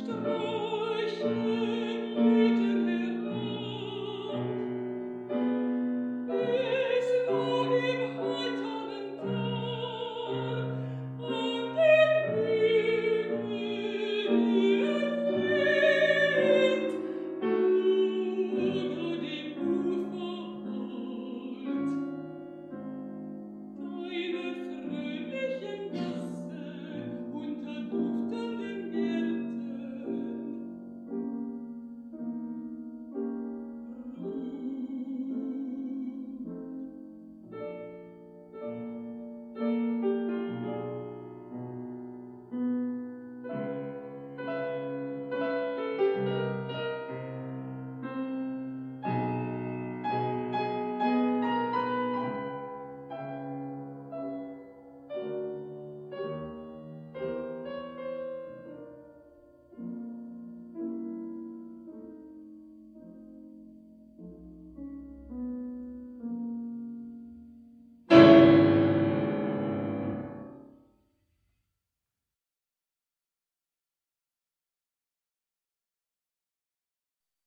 Ströche